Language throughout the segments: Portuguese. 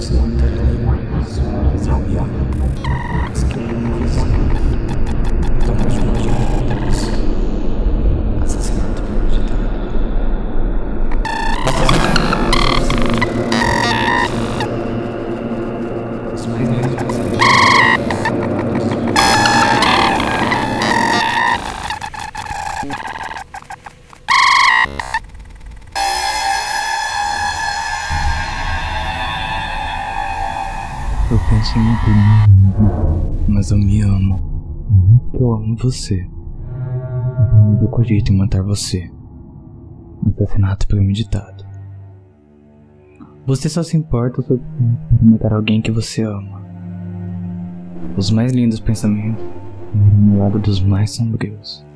Ausland der Leben, so Sambia. Eu penso em matar mas eu me amo. Eu amo você. Eu cogito em matar você. Assassinato premeditado. Você só se importa para matar alguém que você ama. Os mais lindos pensamentos no lado dos mais sombrios.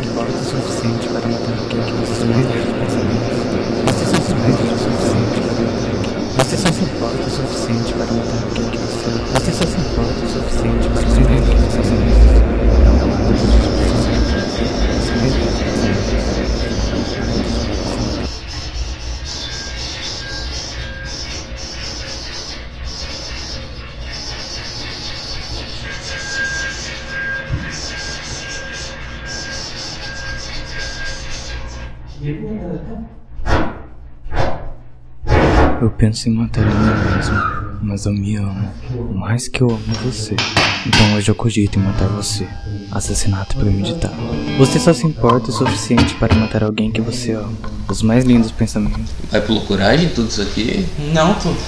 Para Você só se importa o suficiente para matar alguém que você mais leve pensamentos. Se importa o suficiente para matar alguém. Você só se importa o suficiente para matar alguém que você Você só se importa o suficiente para matar alguém que você Para um lado dos seus pensamentos. Você mais leve pensamentos. Eu penso em matar a mim mesmo, mas eu me amo. Mais que eu amo você. Então hoje eu cogito em matar você. Assassinato premeditado. Você só se importa o suficiente para matar alguém que você ama. Os mais lindos pensamentos. Vai por loucuragem tudo isso aqui? Não tudo.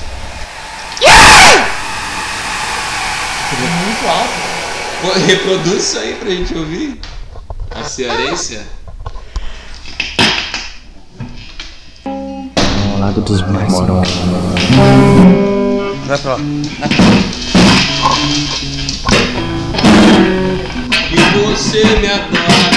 Muito alto. Reproduz isso aí pra gente ouvir. A cearense. Lado dos mais sombrios. Vai pra lá. E você me adora.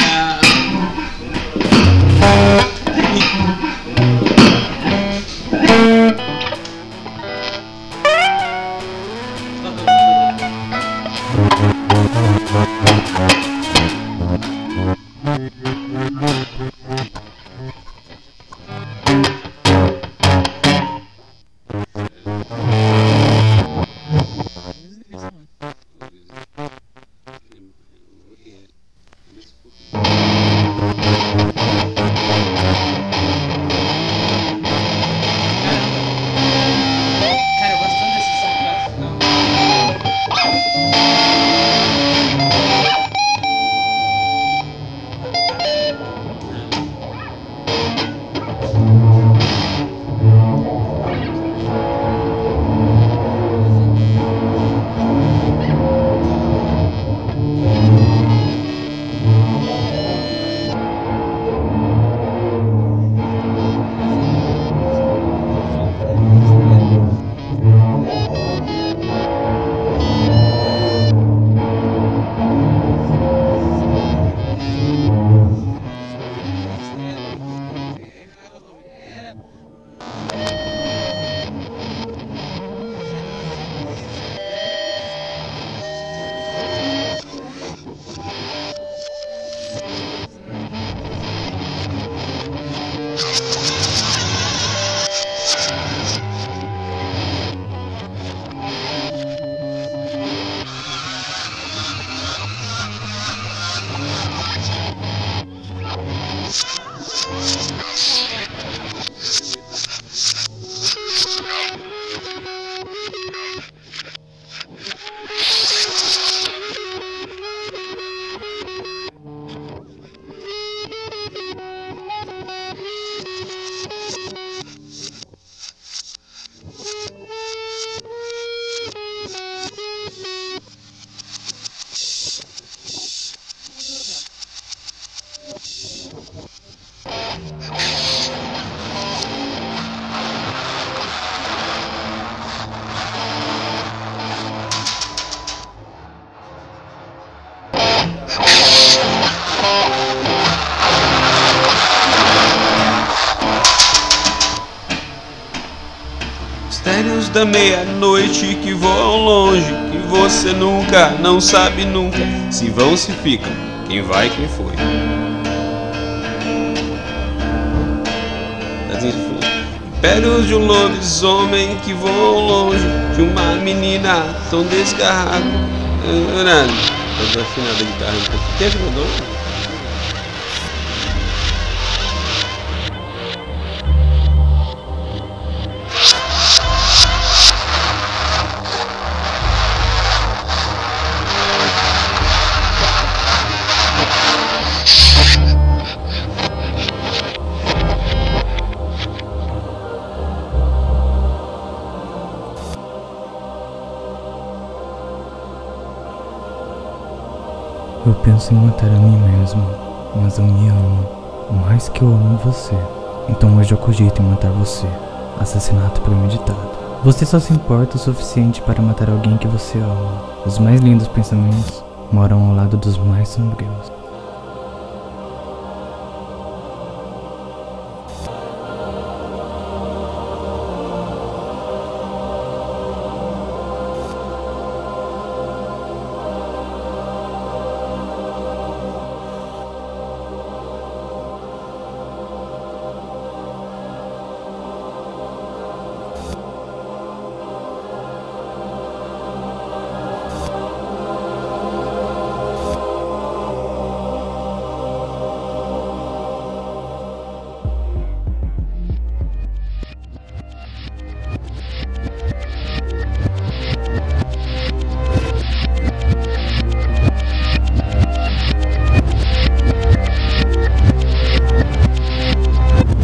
Da meia-noite que voam longe, que você nunca, não sabe nunca, se vão, se ficam, quem vai, quem foi. Impérios de um lobisomem que voam longe de uma menina tão desgarrada. Tá afinada a guitarra, tem afinador? Eu penso em matar a mim mesmo, mas eu me amo, mais que eu amo você. Então hoje eu cogito em matar você. Assassinato premeditado. Você só se importa o suficiente para matar alguém que você ama. Os mais lindos pensamentos moram ao lado dos mais sombrios.